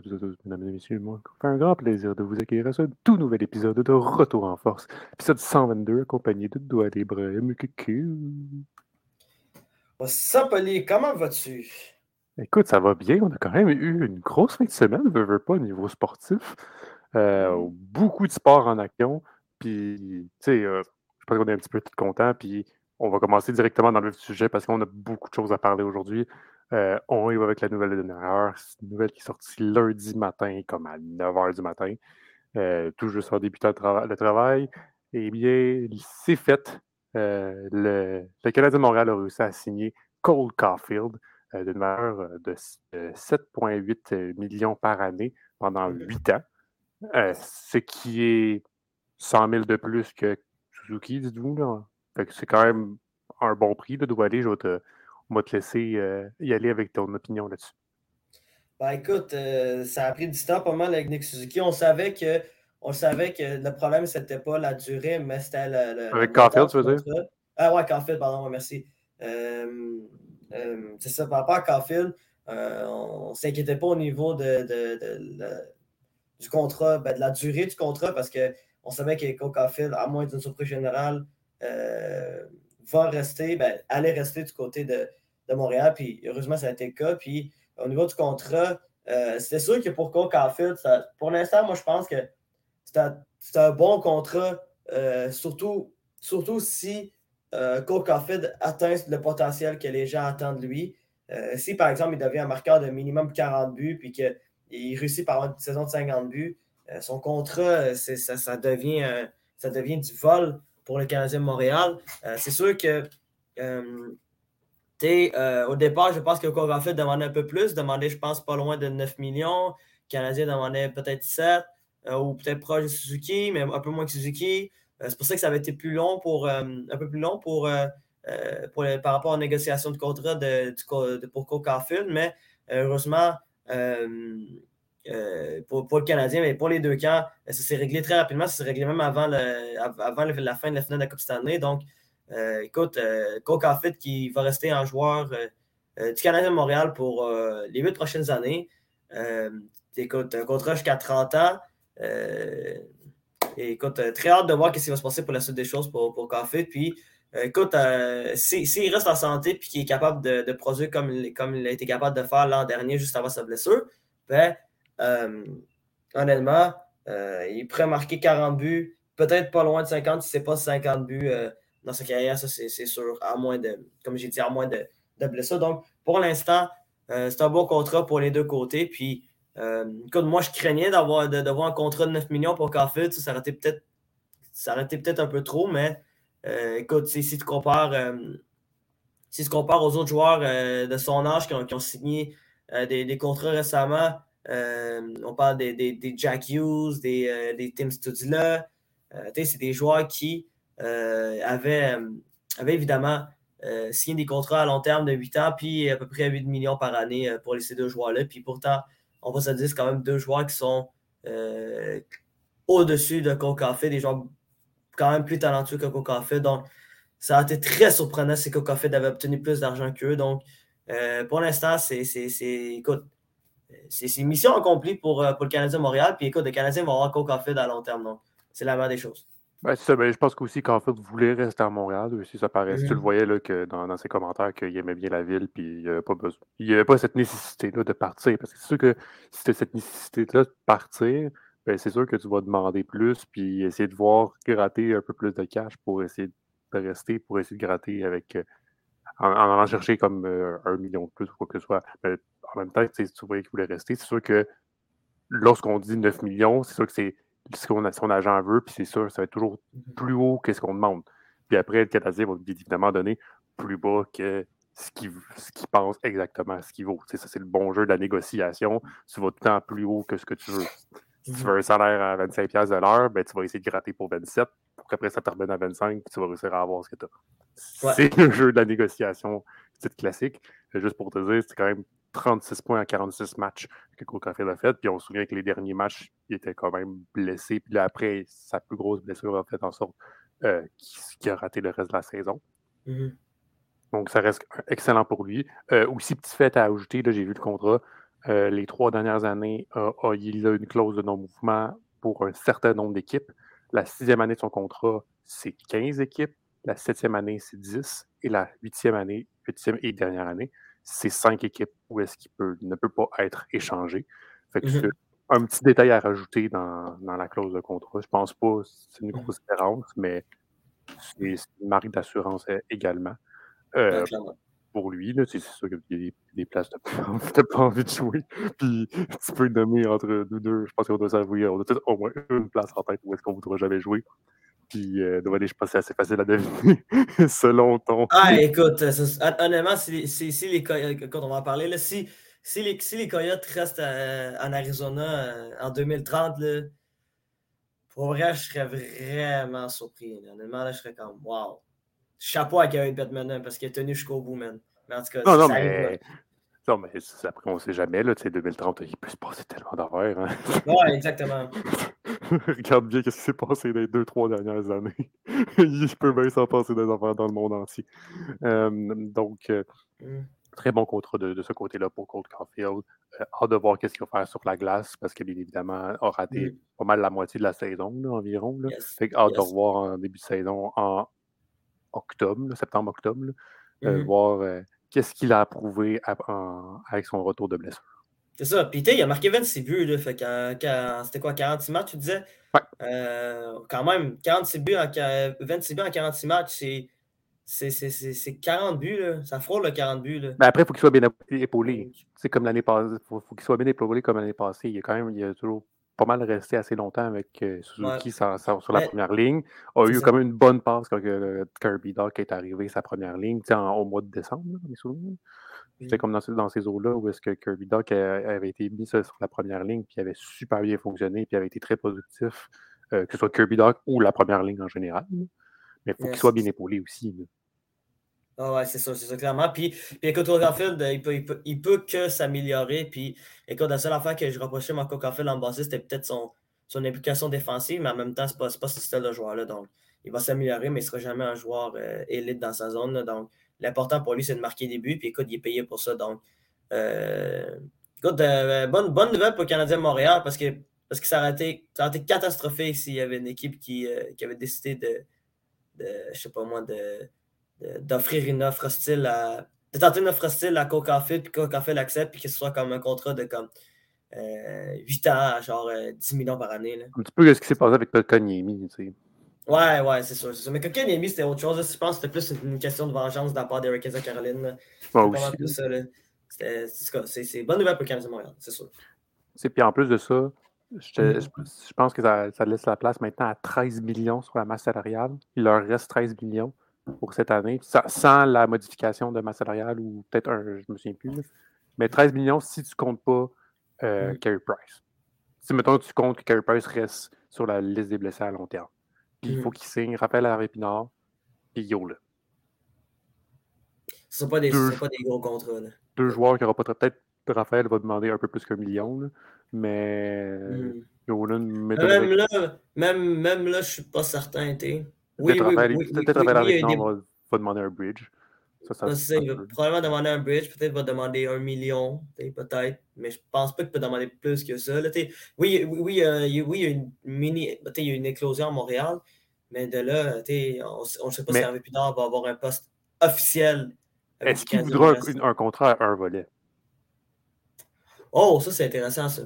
toutes et à tous, mesdames et messieurs. Moi, ça fait un grand plaisir de vous accueillir à ce tout nouvel épisode de Retour en Force. Épisode 122, accompagné de Doigt Libre What's up, Ali? Comment vas-tu? Écoute, ça va bien. On a quand même eu une grosse fin de semaine, veux, veux pas, au niveau sportif. Euh, Mm. beaucoup de sport en action. Puis, tu sais, euh, je pense qu'on est un petit peu tout contents. Puis, on va commencer directement dans le sujet parce qu'on a beaucoup de choses à parler aujourd'hui. Euh, on y va avec la nouvelle de dernière heure. C'est une nouvelle qui est sortie lundi matin, comme à 9 h du matin. Euh, tout juste en débutant le, trava- le travail. Eh bien, c'est fait. Euh, le, le Canadien de Montréal a réussi à signer Cole Caulfield euh, d'une valeur euh, de s- de 7,8 millions par année pendant Mhm. 8 ans. Euh, ce qui est 100 000 de plus que Suzuki, dites-vous. c'est quand même un bon prix. Là, doit aller. Je vais te, on va te laisser euh, y aller avec ton opinion là-dessus. Ben écoute, euh, ça a pris du temps pas mal avec Nick Suzuki. On savait que, on savait que le problème, c'était pas la durée, mais c'était le, le- Avec Caulfield, tu veux dire? Ah ouais, Caulfield, pardon, ouais, merci. Euh, c'est ça, par rapport à Caulfield, on ne s'inquiétait pas au niveau de, de- du contrat, ben, de la durée du contrat, parce qu'on savait que Caulfield, à moins d'une surprise générale, euh, va rester, ben, allait rester du côté de, de Montréal. Puis heureusement, ça a été le cas. Puis au niveau du contrat, euh, c'est sûr que pour Cole Caulfield, pour l'instant, moi, je pense que c'est un, un bon contrat, euh, surtout, surtout si euh, Cole atteint le potentiel que les gens attendent de lui. Euh, si, par exemple, il devient un marqueur de minimum 40 buts, puis qu'il réussit par une saison de 50 buts, son contrat, ça, ça devient, ça devient du vol pour le Canadien de Montréal. Euh, c'est sûr que euh, euh, au départ, je pense que Cole Caulfield demandait un peu plus, demandait, je pense, pas loin de 9 millions. Le Canadien demandait peut-être 7, euh, ou peut-être proche de Suzuki, mais un peu moins que Suzuki. C'est pour ça que ça avait été plus long pour, un peu plus long pour, pour par rapport aux négociations de contrat de, co- de- pour mais heureusement, euh, pour, le Canadien, mais pour les deux camps, euh, ça s'est réglé très rapidement. Ça s'est réglé même avant, le, av- avant la fin de la finale de la Coupe Stanley. Donc, euh, écoute, euh, Cole qui va rester un joueur du Canadien de Montréal pour les huit prochaines années. Écoute, un contrat jusqu'à 30 ans. Et écoute, très hâte de voir ce qui va se passer pour la suite des choses pour, pour. Puis, écoute, si- s'il reste en santé et qu'il est capable de, produire comme, il- comme il a été capable de faire l'an dernier, juste avant sa blessure, ben, honnêtement, euh, il pourrait marquer 40 buts, peut-être pas loin de 50, si ce n'est pas 50 buts euh, dans sa carrière, ça c'est sûr, à moins de, comme j'ai dit, à moins de, de. Donc, pour l'instant, euh, c'est un bon contrat pour les deux côtés. Puis, euh, écoute, moi, je craignais d'avoir un contrat de 9 millions pour Caulfield. Ça, aurait été peut-être peut-être un peu trop, mais euh, écoute, si, tu compares euh, si tu compares aux autres joueurs euh, de son âge qui ont, qui ont signé euh, des, contrats récemment, euh, on parle des, des, Jack Hughes, des, euh, des Tim Studula. Euh, c'est des joueurs qui euh, avaient, euh, avaient évidemment euh, signé des contrats à long terme de 8 ans, puis à peu près 8 millions par année euh, pour ces deux joueurs-là. Puis pourtant, on va se dire, c'est quand même deux joueurs qui sont euh, au-dessus de Caulfield, des joueurs quand même plus talentueux que Caulfield. Donc, ça a été très surprenant si Caulfield avait obtenu plus d'argent qu'eux. Donc, euh, pour l'instant, c'est- écoute, c'est, mission accomplie pour, euh, pour le Canadien de Montréal. Puis écoute, le Canadien va avoir Cole Caulfield à long terme. Donc, c'est la meilleure des choses. Ben, c'est ça, ben, je pense qu'aussi Caulfield voulait rester à Montréal. Aussi, ça paraît. Si tu le Mhm. voyais là, que dans, dans ses commentaires qu'il aimait bien la ville, puis il n'y avait pas besoin. Il n'y avait pas cette nécessité-là de partir. Parce que c'est sûr que si tu as cette nécessité-là de partir, ben, c'est sûr que tu vas demander plus, puis essayer de voir gratter un peu plus de cash pour essayer de rester, pour essayer de gratter avec. En, en allant chercher comme euh, un million de plus ou quoi que ce soit. Mais en même temps, tu sais, si tu voyais qu'il voulait rester, c'est sûr que lorsqu'on dit 9 millions, c'est sûr que c'est ce qu'on a, son agent veut, puis c'est sûr, ça va être toujours plus haut que ce qu'on demande. Puis après, le Canadien va évidemment donner plus bas que ce qu'il qu'il pense exactement ce qu'il vaut. Tu sais, ça, c'est le bon jeu de la négociation. Tu vas tout le temps plus haut que ce que tu veux. Si tu veux un salaire à 25$ de l'heure, ben, tu vas essayer de gratter pour 27 pour qu'après ça te revienne à 25 puis tu vas réussir à avoir ce que tu as. Ouais. C'est le jeu de la négociation c'est classique. Juste pour te dire, c'est quand même 36 points en 46 matchs que Cole Caulfield a fait. Puis on se souvient que les derniers matchs, il était quand même blessé. Puis là, après, sa plus grosse blessure a fait en sorte euh, qu'il a raté le reste de la saison. Mhm. Donc, ça reste excellent pour lui. Euh, aussi, petit fait à ajouter, là, j'ai vu le contrat. Euh, les trois dernières années, il a une clause de non-mouvement pour un certain nombre d'équipes. La sixième année de son contrat, c'est 15 équipes. La septième année, c'est 10. Et la huitième année, huitième et dernière année, c'est cinq équipes où est-ce qu'il ne peut pas être échangé. Fait que mhm. un petit détail à rajouter dans, la clause de contrat. Je pense pas que c'est une grosse différence, mais c'est une marque d'assurance euh, également. Euh, pour lui, c'est sûr qu'il y a des, places tu pas envie de jouer. Puis tu peux nommer entre nous deux. Je pense qu'on doit s'avouer, on a peut-être au moins une place en tête où est-ce qu'on voudra jamais jouer. Puis, euh, je pense que c'est assez facile à deviner selon ton. Ah, écoute, honnêtement, si, si, les quand on va en parler, si, les, Coyotes restent en Arizona euh, en 2030, là, pour vrai, je serais vraiment surpris. Honnêtement, là, je serais comme, wow. Chapeau à Gary Bettman parce qu'il est tenu jusqu'au bout, man. Mais en tout cas, non, non, mais... Non, mais après, on ne sait jamais. Là, 2030, il peut se passer tellement d'affaires. Hein? Oui, exactement. Regarde bien ce qui s'est passé dans les deux, trois dernières années. il peut bien s'en passer des affaires dans le monde entier. donc, euh, mmh. très bon contrat de, ce côté-là pour Cold Caulfield. Euh, hâte de voir qu'est-ce qu'il va faire sur la glace parce qu'il, bien évidemment, a raté mmh. pas mal la moitié de la saison environ. Là. Fait hâte de revoir en début de saison en octobre, septembre-octobre, euh, mmh. voir qu'est-ce qu'il a approuvé avec son retour de blessure. C'est ça. Puis, il a marqué 26 buts. Là, fait c'était quoi, 46 matchs, tu disais? Ouais. Euh, quand même, 46 buts en, 26 buts en 46 matchs, c'est 40 buts. Là. Ça frôle le 40 buts. Là. Mais après, il faut qu'il soit bien épaulé. C'est comme l'année passée. Il faut, qu'il soit bien épaulé comme l'année passée. Il a quand même il a toujours pas mal resté assez longtemps avec euh, Suzuki sur, la première ligne. Il a eu quand même une bonne passe quand Kirby Doc est arrivé sa première ligne au mois de décembre, mes souvenirs. C'était comme dans, ces eaux-là où est-ce que Kirby Doc avait été mis sur la première ligne, puis avait super bien fonctionné, puis avait été très productif, euh, que ce soit Kirby Doc ou la première ligne en général. Mais il faut qu'il soit bien épaulé aussi. Ah ouais, c'est ça, c'est ça, clairement. Puis, puis écoute, Garfield, il peut, il, peut, il peut que s'améliorer. Puis, écoute, la seule affaire que je reprochais à Marco Garfield en bas, c'était peut-être son, son implication défensive, mais en même temps, c'est pas, pas ce style de joueur-là. Donc, il va s'améliorer, mais il sera jamais un joueur euh, élite dans sa zone. donc, l'important pour lui, c'est de marquer des buts. Puis, écoute, il est payé pour ça. Donc, euh, écoute, euh, bonne, bonne nouvelle pour le Canadien de Montréal parce que, parce que ça, aurait été, ça aurait été catastrophique s'il y avait une équipe qui, qui avait décidé de, de, je sais pas moi, de d'offrir une offre hostile à. de tenter une offre hostile à Coca-Cola, puis Coca-Cola l'accepte, puis que ce soit comme un contrat de comme euh, 8 ans, genre 10 euh, millions par année. Là. Un petit peu ce qui s'est passé avec Kokoniemi, tu sais. Ouais, ouais, c'est sûr, c'est sûr. Mais Kokoniemi, c'était autre chose. Je pense que c'était plus une question de vengeance de la part d'Eric Caroline. Moi aussi. C'est bonne nouvelle pour le Canadien Montréal, c'est sûr. Puis en plus de ça, je, mm. je, pense que ça, ça, laisse la place maintenant à 13 millions sur la masse salariale. Il leur reste 13 millions pour cette année, sans, la modification de masse salariale ou peut-être un, je ne me souviens plus. Mais 13 millions si tu ne comptes pas euh, Carey Price. Si, mettons, tu comptes que Carey Price reste sur la liste des blessés à long terme. Puis il faut mm. qu'il signe Rappel à Répinard, puis yo là. Ce ne sont pas des, pas des gros contrats. Deux joueurs qui n'auront pas peut-être Raphaël va demander un peu plus qu'un million, mais mm. même là, même, même là, je suis pas certain. Peut-être oui, va, demander un bridge. Ça, ça, il va probablement demander un bridge, peut-être va demander un million, peut-être, mais je pense pas qu'il peut demander plus que ça. Là, oui, oui, euh, oui, il y a une mini, il y a une éclosion à Montréal, mais de là, on ne sait pas si Hervé Pinard va avoir un poste officiel. Est-ce qu'il voudra un, un, contrat à un volet? Oh, ça c'est intéressant ça.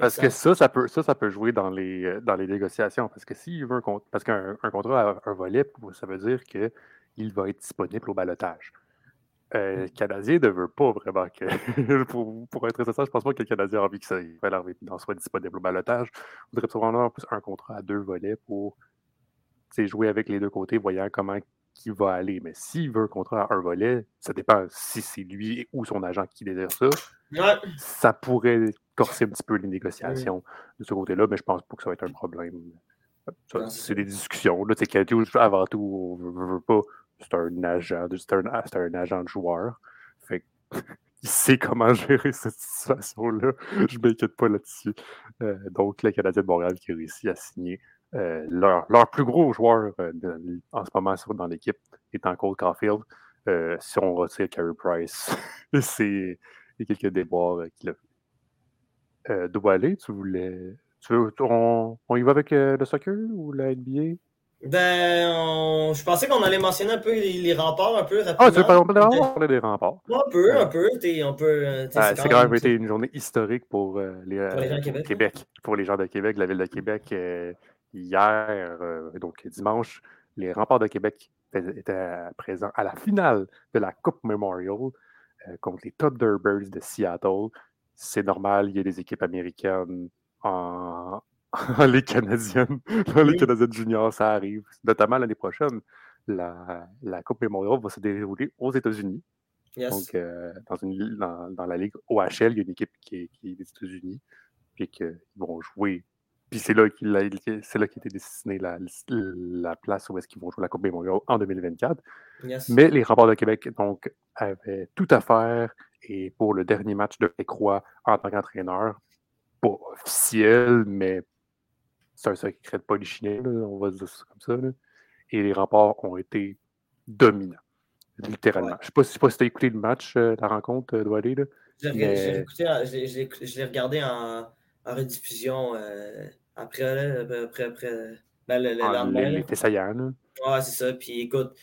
Parce que ça, ça peut, ça, ça peut jouer dans les, euh, dans les négociations. Parce que s'il veut un parce qu'un contrat à un volet, ça veut dire qu'il va être disponible au balotage. Euh, le Canadien ne veut pas vraiment que. pour, pour, être ça, je pense pas que le Canadien a envie que ça soit disponible au balotage. Il voudrait vraiment plus un contrat à deux volets pour jouer avec les deux côtés, voyant comment qui va aller. Mais s'il veut un contrat à un volet, ça dépend si c'est lui ou son agent qui désire ça. Ça pourrait corser un petit peu les négociations de ce côté-là, mais je pense pas que ça va être un problème. C'est des discussions. Là, avant tout, on veut, pas. C'est un agent, c'est un, un, agent de joueur. Fait il sait comment gérer cette situation-là. Je m'inquiète pas là-dessus. Euh, donc, le Canadien de Montréal qui a réussi à signer euh, leur, leur, plus gros joueur euh, en ce moment dans l'équipe est en Cole Caulfield. si on retire Carey Price, c'est y a quelques déboires qu'il a euh, aller, tu voulais. Tu veux, on, on y va avec le soccer ou la NBA? Ben, je pensais qu'on allait mentionner un peu les, remparts, un peu rapidement. Ah, tu veux parler, des remparts? Un peu, un peu. On peut c'est quand, même été une journée historique pour, les, gens de Québec, Québec. Pour les gens de Québec, la ville de Québec. hier, donc dimanche, les remparts de Québec étaient présents à la finale de la Coupe Memorial contre les Thunderbirds de Seattle. C'est normal, il y a des équipes américaines en, les Canadiennes, les Canadiennes juniors, ça arrive. Notamment l'année prochaine, la, la Coupe Memorial va se dérouler aux États-Unis. Donc, euh, dans, une, dans, dans, la Ligue OHL, il y a une équipe qui est, qui est des États-Unis, puis qu'ils vont jouer. Puis c'est là qu'il a, été destiné la, la, place où est-ce qu'ils vont jouer la Coupe Memorial en 2024. Mais les remparts de Québec, donc, avaient tout à faire. Et pour le dernier match de Pécroix en tant qu'entraîneur, pas officiel, mais c'est un secret de polichinelle, on va dire ça comme ça. Et les remparts ont été dominants, littéralement. Je ne sais pas si tu as écouté le match, euh, la rencontre, euh, Doualé. Je l'ai regardé en, en rediffusion euh, après, après, après ben, le, le ah, lendemain. Ouais, c'est ça. Puis écoute,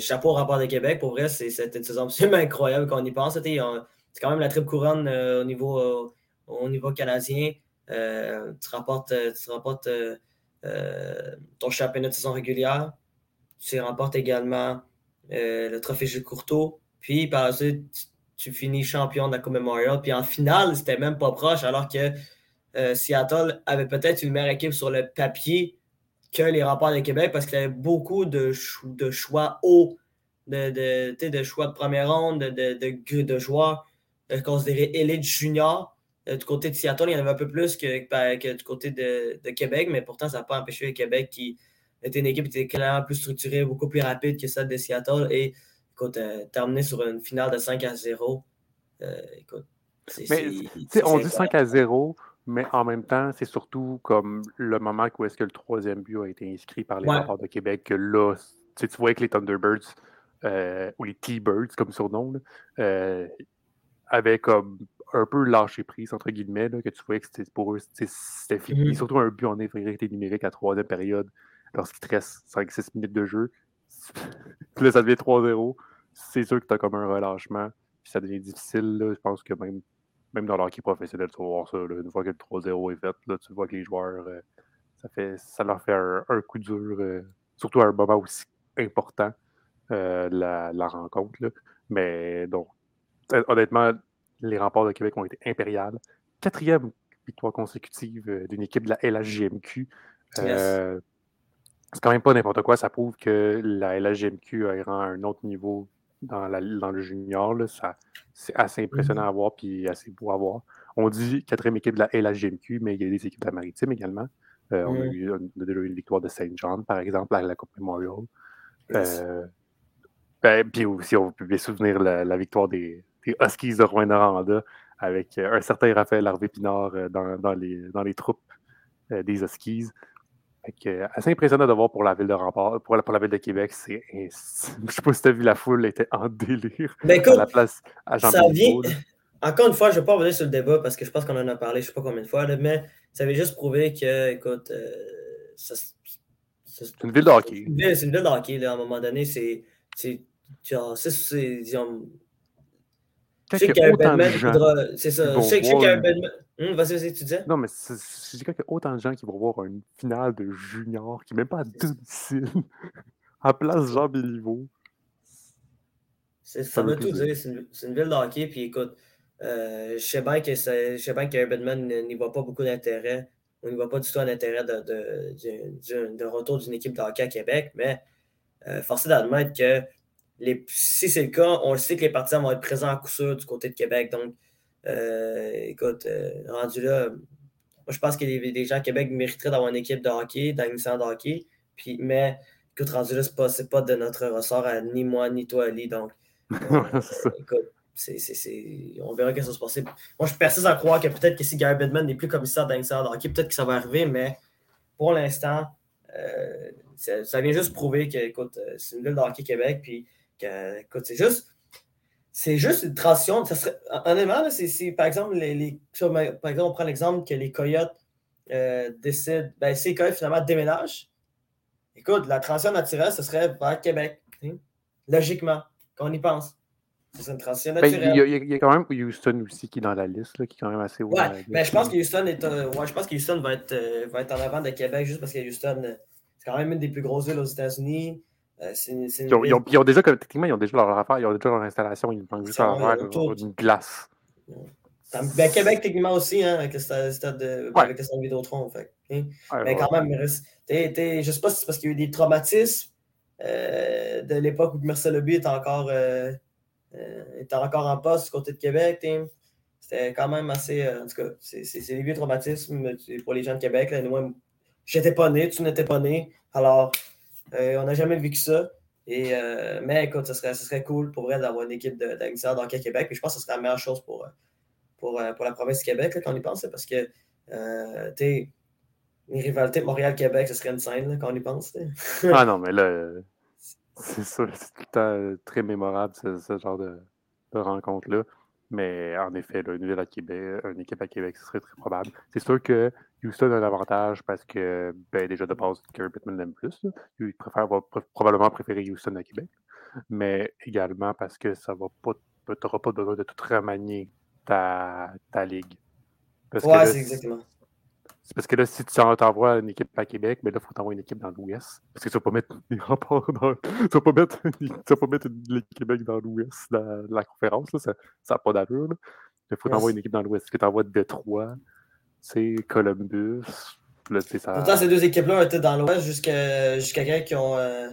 chapeau au rapport de Québec. Pour vrai, c'était une saison absolument incroyable quand on y pense. C'est quand même la triple couronne au, niveau, au niveau canadien. Euh, tu remportes, euh, tu euh, ton championnat de saison régulière. Tu remportes également le trophée Jules Courteau. Puis par la suite, tu, finis champion de la Coupe Memorial. Puis en finale, c'était même pas proche, alors que Seattle avait peut-être une meilleure équipe sur le papier que les remparts de Québec parce qu'il y avait beaucoup de, de choix hauts, de, de, de, choix de première ronde, de, de, de joueurs considérés élite junior. Euh, du côté de Seattle, il y en avait un peu plus que, ben, du côté de, Québec, mais pourtant, ça n'a pas empêché Québec qui était une équipe qui était clairement plus structurée, beaucoup plus rapide que celle de Seattle. Et écoute, euh, terminé sur une finale de 5 à 0. Euh, écoute, on dit 5 à 0, mais en même temps, c'est surtout comme le moment où est-ce que le troisième but a été inscrit par les ouais. de Québec, que là, tu vois que les Thunderbirds, ou les T-Birds comme surnom, avaient comme un peu lâché prise, entre guillemets, que tu voyais que c'était pour eux, c'était fini. Mm-hmm. Surtout un but en infériorité numérique à troisième période, lorsqu'il te reste 5-6 minutes de jeu. Là, ça devient 3-0. C'est sûr que tu as comme un relâchement. Puis ça devient difficile. Là. Je pense que même, même dans l'hockey professionnel, tu vas voir ça. Une fois que le 3-0 est fait, là, tu vois que les joueurs, euh, ça, fait, ça leur fait un, coup dur, euh, surtout à un moment aussi important, euh, la, la, rencontre. Là. Mais donc, honnêtement, les remparts de Québec ont été impériales. Quatrième victoire consécutive d'une équipe de la LHGMQ. C'est quand même pas n'importe quoi. Ça prouve que la LHGMQ a à un autre niveau dans, le junior. c'est assez impressionnant mm-hmm. à voir et assez beau à voir. On dit quatrième équipe de la LHGMQ, mais il y a des équipes de la Maritime également. Euh, on, a eu, une victoire de Saint John, par exemple, à la Coupe Memorial. Ben, puis aussi, on peut bien souvenir la victoire des, Huskies de Rouen-Noranda avec euh, un certain Raphaël Harvey Pinard euh, dans, dans, les, dans les troupes euh, des Huskies. Assez impressionnant de voir pour la ville de Rempart, pour la, pour la ville de Québec. C'est, je sais pas si tu as vu la foule était en délire ben, à la place à jean ça vient... Encore une fois, je ne vais pas revenir sur le débat parce que je pense qu'on en a parlé, je ne sais pas combien de fois, mais ça avait juste prouvé que, écoute, c'est une ville de hockey. C'est une ville de hockey, à un moment donné. C'est, c'est, c'est, je sais qu'il y a un Batman qui voudra. C'est ça. Je sais qu'il y a un Batman. Hum, vas-y, vas-y, tu disais? Non, mais c'est qu'il y a autant de gens qui vont voir une finale de junior qui n'est même pas à domicile, à place Jean Béliveau. Ça, veut tout dire. C'est une, ville de hockey. Puis écoute, euh, je sais bien que Batman n'y voit pas beaucoup d'intérêt. On n'y voit pas du tout un intérêt de, de, de, retour d'une équipe de hockey à Québec, mais euh, forcé d'admettre que si c'est le cas, on le sait que les partisans vont être présents à coup sûr du côté de Québec. Donc, euh, écoute, euh, rendu là, moi je pense que les, gens à Québec mériteraient d'avoir une équipe de hockey, d'un de hockey. Puis, mais écoute, rendu là, ce n'est pas, de notre ressort à ni moi ni toi, Ali. Donc, euh, écoute, on verra ce qui va se passer. Moi, je persiste à croire que peut-être que si Gary Bedman n'est plus commissaire d'un de hockey, peut-être que ça va arriver, mais pour l'instant, ça, vient juste prouver que, écoute, c'est une ville de hockey Québec. Puis, écoute, c'est juste. c'est juste une transition. Ça serait, honnêtement, c'est, par exemple, les, par exemple, on prend l'exemple que les Coyotes euh, décident, ben, si les Coyotes finalement déménagent, écoute, la transition naturelle, ce serait vers Québec. Logiquement, quand on y pense. C'est une transition ben, naturelle. il, y a, quand même Houston aussi qui est dans la liste, là, qui est quand même assez haut. Ouais, mais ben, je pense que Houston est, euh, ouais, je pense que Houston va être, euh, va être en avant de Québec juste parce que Houston, c'est quand même une des plus grosses villes aux États-Unis. Euh, ils, ont, déjà, techniquement, ils ont déjà leur affaire, ils ont déjà leur installation, ils manquent juste à faire une glace. Ben, Québec, techniquement aussi, hein, avec le stade, de, ouais. avec le stade Vidéotron. Fait, hein. Mais quand même, je ne sais pas si c'est parce qu'il y a eu des traumatismes euh, de l'époque où Marcel Leby était encore, euh, était encore en poste du côté de Québec. C'était quand même assez. en tout cas, c'est des vieux traumatismes pour les gens de Québec. J'étais pas né, tu n'étais pas né. Alors, euh, on n'a jamais vécu ça. Et, euh, mais écoute, ce serait, serait cool pour vrai d'avoir une équipe d'Agnisseur d'hockey Québec. Puis je pense que ce serait la meilleure chose pour, pour, euh, pour la province du Québec quand on y pense. Parce que les rivalités Montréal-Québec, ce serait une scène quand on y pense. ah non, mais là, c'est ça, c'est tout le temps très mémorable ce, genre de, de rencontre-là. Mais en effet, une, ville à Québec, une équipe à Québec, ce serait très probable. C'est sûr que Houston a un avantage parce que, ben, déjà de base, Gary Pittman l'aime plus. Il préfère, va probablement préférer Houston à Québec. Mais également parce que ça va pas, tu n'auras pas besoin de tout remanier ta, ta ligue. ouais, c'est exactement. C'est parce que là, si tu t'envoies une équipe à Québec, mais ben là, il faut t'envoyer une équipe dans l'Ouest. Parce que tu vas pas mettre les remparts dans. Tu vas pas mettre, tu vas pas mettre une Québec dans l'Ouest de la conférence. Là. Ça n'a pas d'allure. Il faut t'envoyer une équipe dans l'Ouest. Tu envoies Détroit, c'est Columbus. Là, ça... Pourtant, ces deux équipes-là étaient dans l'Ouest jusqu'à jusqu'à quand qui ont, euh,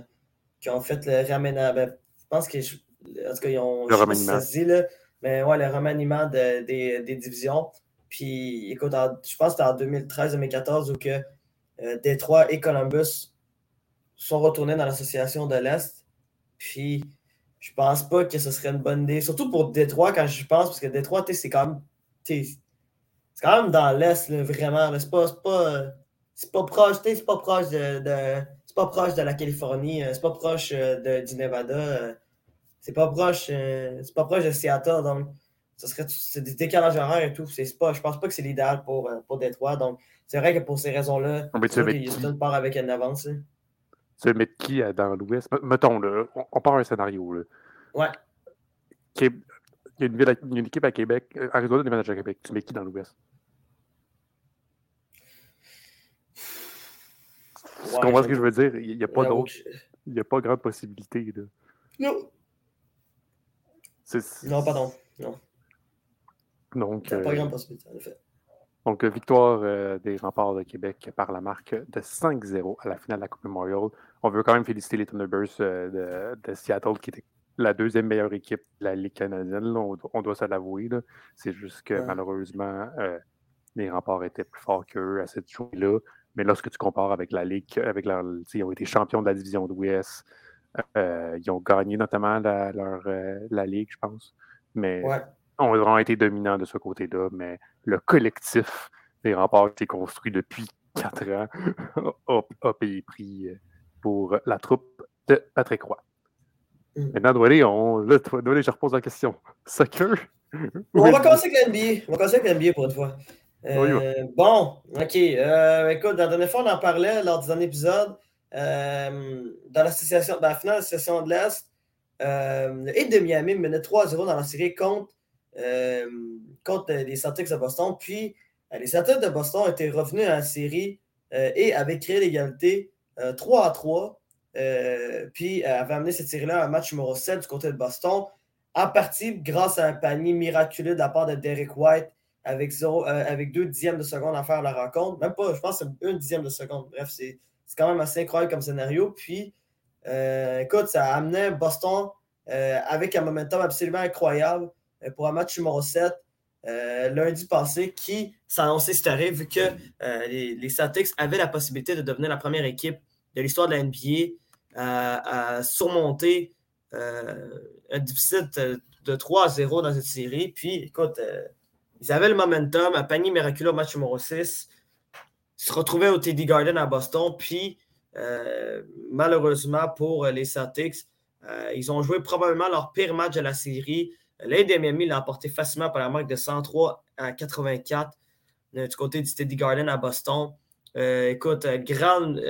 qui ont fait le remaniement. Ben, je pense que. En tout cas, ils ont. Le remaniement. là, mais ouais, le remaniement de, des, des divisions. Puis, écoute, je pense que c'était en 2013-2014 où que euh, Détroit et Columbus sont retournés dans l'association de l'Est. Puis, je pense pas que ce serait une bonne idée. Surtout pour Détroit, quand je pense, parce que Détroit, c'est quand même. C'est quand même dans l'Est, vraiment. C'est pas, pas, pas, proche, c'est pas proche de, c'est pas proche de la Californie, euh, c'est pas proche euh, de, du Nevada, c'est pas proche, c'est pas proche de Seattle. Donc, ce serait c'est des décalages horaires et tout. C'est pas, je pense pas que c'est l'idéal pour, euh, pour Détroit. Donc, c'est vrai que pour ces raisons-là, Houston part avec une avance. Tu veux mettre qui euh, dans l'Ouest? Mettons, là, on, part un scénario. Là. Ouais. Il y a une, ville une équipe à Québec. Euh, Arizona déménage à Québec. Tu mets qui dans l'Ouest? Tu comprends ce que je veux dire? Il n'y a pas d'autre. Il n'y a pas grande possibilité. Là. Non. Non, pardon. Non. Donc, pas euh, grande possibilité, en effet. Donc, victoire euh, des remparts de Québec par la marque de 5-0 à la finale de la Coupe Memorial. On veut quand même féliciter les Thunderbirds euh, de, Seattle, qui était la deuxième meilleure équipe de la Ligue canadienne. On, doit se l'avouer. C'est juste que malheureusement, les remparts étaient plus forts qu'eux à cette journée-là. Mais lorsque tu compares avec la Ligue, avec leur, ils ont été champions de la division de l'Ouest. ils ont gagné notamment la, leur, la Ligue, je pense. Mais ont vraiment été dominants de ce côté-là, mais le collectif des remparts qui est construit depuis quatre ans a, payé prix euh, pour la troupe de Patrick Roy. Mm. Maintenant, Doualé, on, là, je repose la question. Soccer? On va commencer avec l'NBA. On va commencer avec l'NBA pour une fois. Euh, bon, OK. Euh, écoute, la dernière fois, on en parlait lors du dernier épisode. dans l'association, la finale de l'association de l'Est, le Heat de Miami menait 3-0 dans la série contre euh, contre les Celtics de Boston. Puis euh, les Celtics de Boston étaient revenus à la série euh, et avaient créé l'égalité 3 à 3. puis avaient amené cette série-là à un match numéro 7 du côté de Boston, en partie grâce à un panier miraculeux de la part de Derek White avec, avec deux dixièmes de seconde à faire la rencontre. Même pas, je pense que c'est un dixième de seconde. Bref, c'est quand même assez incroyable comme scénario. Puis, écoute, ça a amené Boston avec un momentum absolument incroyable euh, pour un match numéro 7 euh, lundi passé qui annoncé cette vu que euh, les, les, Celtics avaient la possibilité de devenir la première équipe de l'histoire de la NBA à, surmonter un déficit de 3 à 0 dans cette série. Puis, écoute, ils avaient le momentum, un panier miraculeux au match numéro 6. Ils se retrouvaient au TD Garden à Boston. Puis, malheureusement pour les Celtics, ils ont joué probablement leur pire match de la série L'Aide de Miami l'a emporté facilement par la marque de 103 à 84 du côté du Steady Garden à Boston. écoute, grande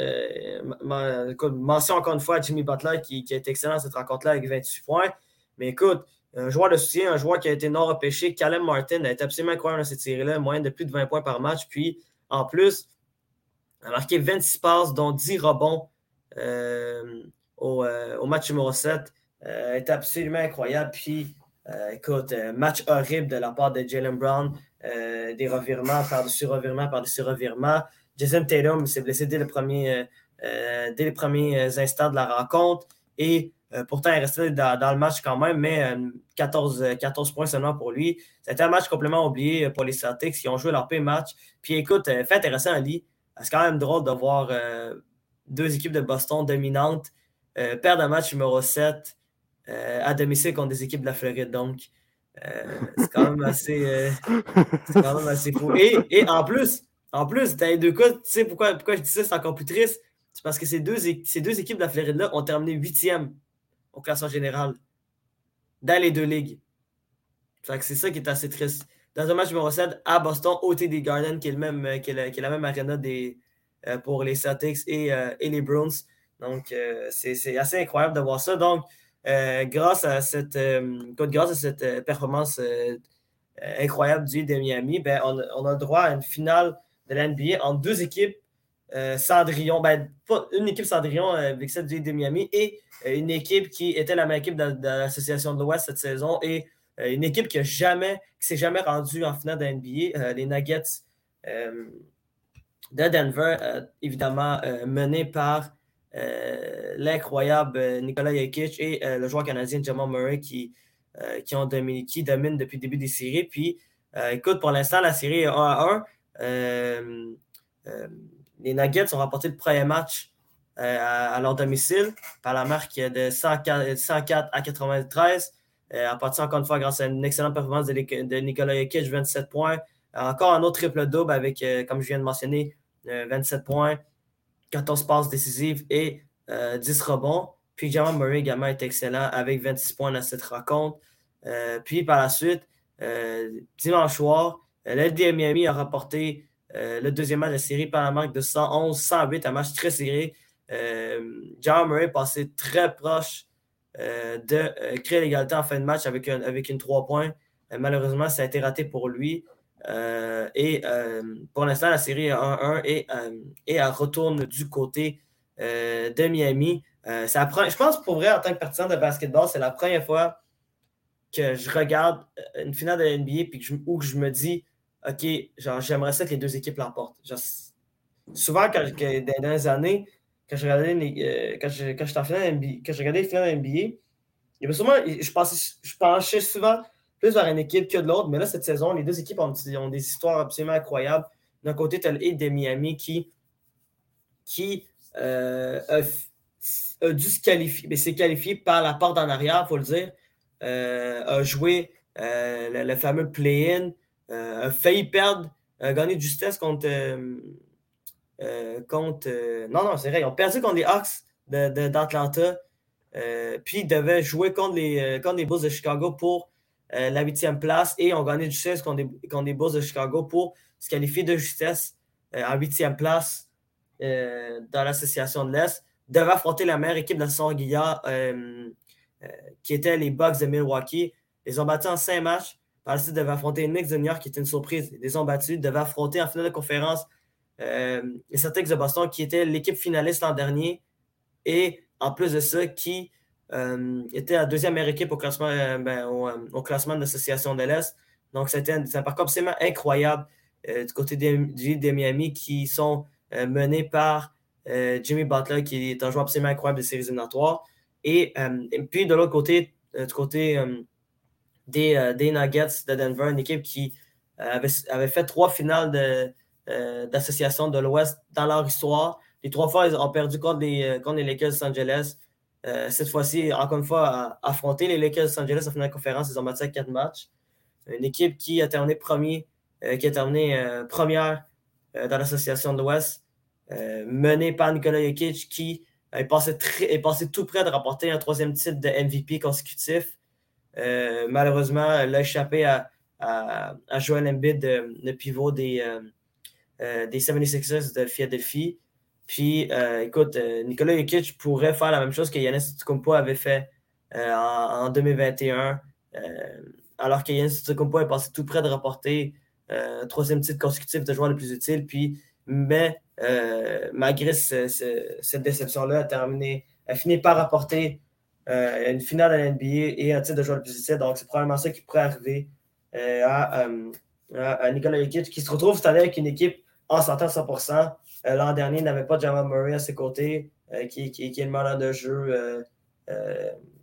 mention encore une fois à Jimmy Butler qui, qui a été excellent dans cette rencontre-là avec 28 points. Mais écoute, un joueur de soutien, un joueur qui a été non repêché, Callum Martin, a été absolument incroyable dans cette série-là, moyenne de plus de 20 points par match. Puis, en plus, a marqué 26 passes, dont 10 rebonds euh, euh, au, match numéro 7. Euh, absolument incroyable. Puis, écoute, match horrible de la part de Jalen Brown. des revirements par-dessus revirements par-dessus revirements. Jason Tatum s'est blessé dès, le premier, dès les premiers instants de la rencontre. Et pourtant, il restait dans, dans, le match quand même, mais 14, 14 points seulement pour lui. C'était un match complètement oublié pour les Celtics qui ont joué leur pire match. Puis écoute, fait intéressant, Ali, c'est quand même drôle de voir euh, deux équipes de Boston dominantes euh, perdre un match numéro 7 euh, à domicile contre des équipes de la Floride. Donc, c'est quand même assez, assez fou. Et, en plus, en plus, dans les deux cas, tu sais pourquoi, pourquoi je dis ça, c'est encore plus triste? C'est parce que ces deux, ces deux équipes de la Floride-là ont terminé huitième au classement général dans les deux ligues. c'est ça qui est assez triste dans un match numéro 7 à Boston, au TD Garden, qui est, le même, euh, qui est, la même arena des, euh, pour les Celtics et, euh, et les Bruins. Donc, c'est assez incroyable de voir ça. Donc, grâce à cette, grâce à cette performance incroyable du de Miami, ben, on, on, a le droit à une finale de l'NBA entre deux équipes Cendrillon, ben, une équipe Cendrillon avec celle de Miami et une équipe qui était la même équipe de, l'Association de l'Ouest cette saison et euh, une équipe qui ne s'est jamais rendue en finale de NBA, euh, les Nuggets euh, de Denver, évidemment menés par l'incroyable Nikola Jokic et le joueur canadien Jamal Murray qui, qui, ont qui domine depuis le début des séries. Puis, écoute, pour l'instant, la série est 1 à 1. Les Nuggets ont remporté le premier match à, leur domicile par la marque de 104, 104 à 93. Euh, en partie encore une fois grâce à une excellente performance de, de Nikola Jokic, 27 points. Euh, encore un autre triple-double avec, euh, comme je viens de mentionner, 27 points, 14 passes décisives et 10 rebonds. Puis Jamal Murray également est excellent avec 26 points dans cette rencontre. puis par la suite, dimanche soir, l'LD Miami a rapporté le deuxième match de la série par la marque de 111-108, un match très serré. Jamal Murray est passé très proche euh, de euh, créer l'égalité en fin de match avec, avec une 3 points. Euh, malheureusement, ça a été raté pour lui. et pour l'instant, la série est 1-1 et, elle retourne du côté de Miami. ça je pense pour vrai, en tant que partisan de basketball, c'est la première fois que je regarde une finale de NBA puis je me dis OK, j'aimerais ça que les deux équipes l'emportent. Souvent, quand, dans les années, quand je regardais les, euh, quand je, quand NBA, je regardais il y avait souvent, je, pensais, je penchais souvent plus vers une équipe que de l'autre, mais là, cette saison, les deux équipes ont, ont des histoires absolument incroyables. D'un côté, tu as le de Miami qui, qui euh, a, dû se qualifier, mais s'est qualifié par la porte en arrière, il faut le dire. Euh, a joué le, fameux play-in, a failli perdre, a gagné de justesse contre euh, contre. Euh, non, non, c'est vrai. Ils ont perdu contre les Hawks d'Atlanta. Euh, puis ils devaient jouer contre les, contre les Bulls de Chicago pour la huitième place et ont gagné du justesse contre, les Bulls de Chicago pour se qualifier de justesse en huitième place dans l'association de l'Est. Devaient affronter la meilleure équipe de la saison qui était les Bucks de Milwaukee. Ils ont battu en cinq matchs. Par la suite, devaient affronter New York, qui était une surprise. Ils les ont battus. Devaient affronter en finale de conférence euh, les Celtics de Boston, qui était l'équipe finaliste l'an dernier, et en plus de ça, qui euh, était la deuxième meilleure équipe au classement, euh, ben, au, classement de l'association de l'Est. Donc, c'était un, parcours absolument incroyable du côté des, des, Miami qui sont menés par Jimmy Butler, qui est un joueur absolument incroyable des séries éliminatoires. Et, puis, de l'autre côté, du côté des, des, Nuggets de Denver, une équipe qui avait, avait fait trois finales euh, d'association de l'Ouest dans leur histoire. Les trois fois, ils ont perdu contre les, euh, contre les Lakers de Los Angeles. Euh, cette fois-ci, encore une fois, affronter les Lakers de Los Angeles en finale de conférence, ils ont battu quatre matchs. Une équipe qui a terminé premier, qui première dans l'association de l'Ouest, menée par Nikola Jokic, qui est passé, est passé tout près de remporter un troisième titre de MVP consécutif. Malheureusement, l'a échappé à, à, Joel Embiid, le pivot des, des 76ers de Philadelphie. Puis, écoute, Nicolas Jokic pourrait faire la même chose que Yanis Tukumpo avait fait en, 2021, alors que Yanis Tukumpo est passé tout près de rapporter un troisième titre consécutif de joueur le plus utile. Puis, mais malgré cette déception-là, a terminé, a fini par rapporter une finale à l'NBA et un titre de joueur le plus. Donc, c'est probablement ça qui pourrait arriver euh, euh, à, Nicolas Jokic, qui se retrouve cette année avec une équipe en sortant 100%. Euh, l'an dernier, il n'avait pas Jamal Murray à ses côtés, qui, qui, est le malade de jeu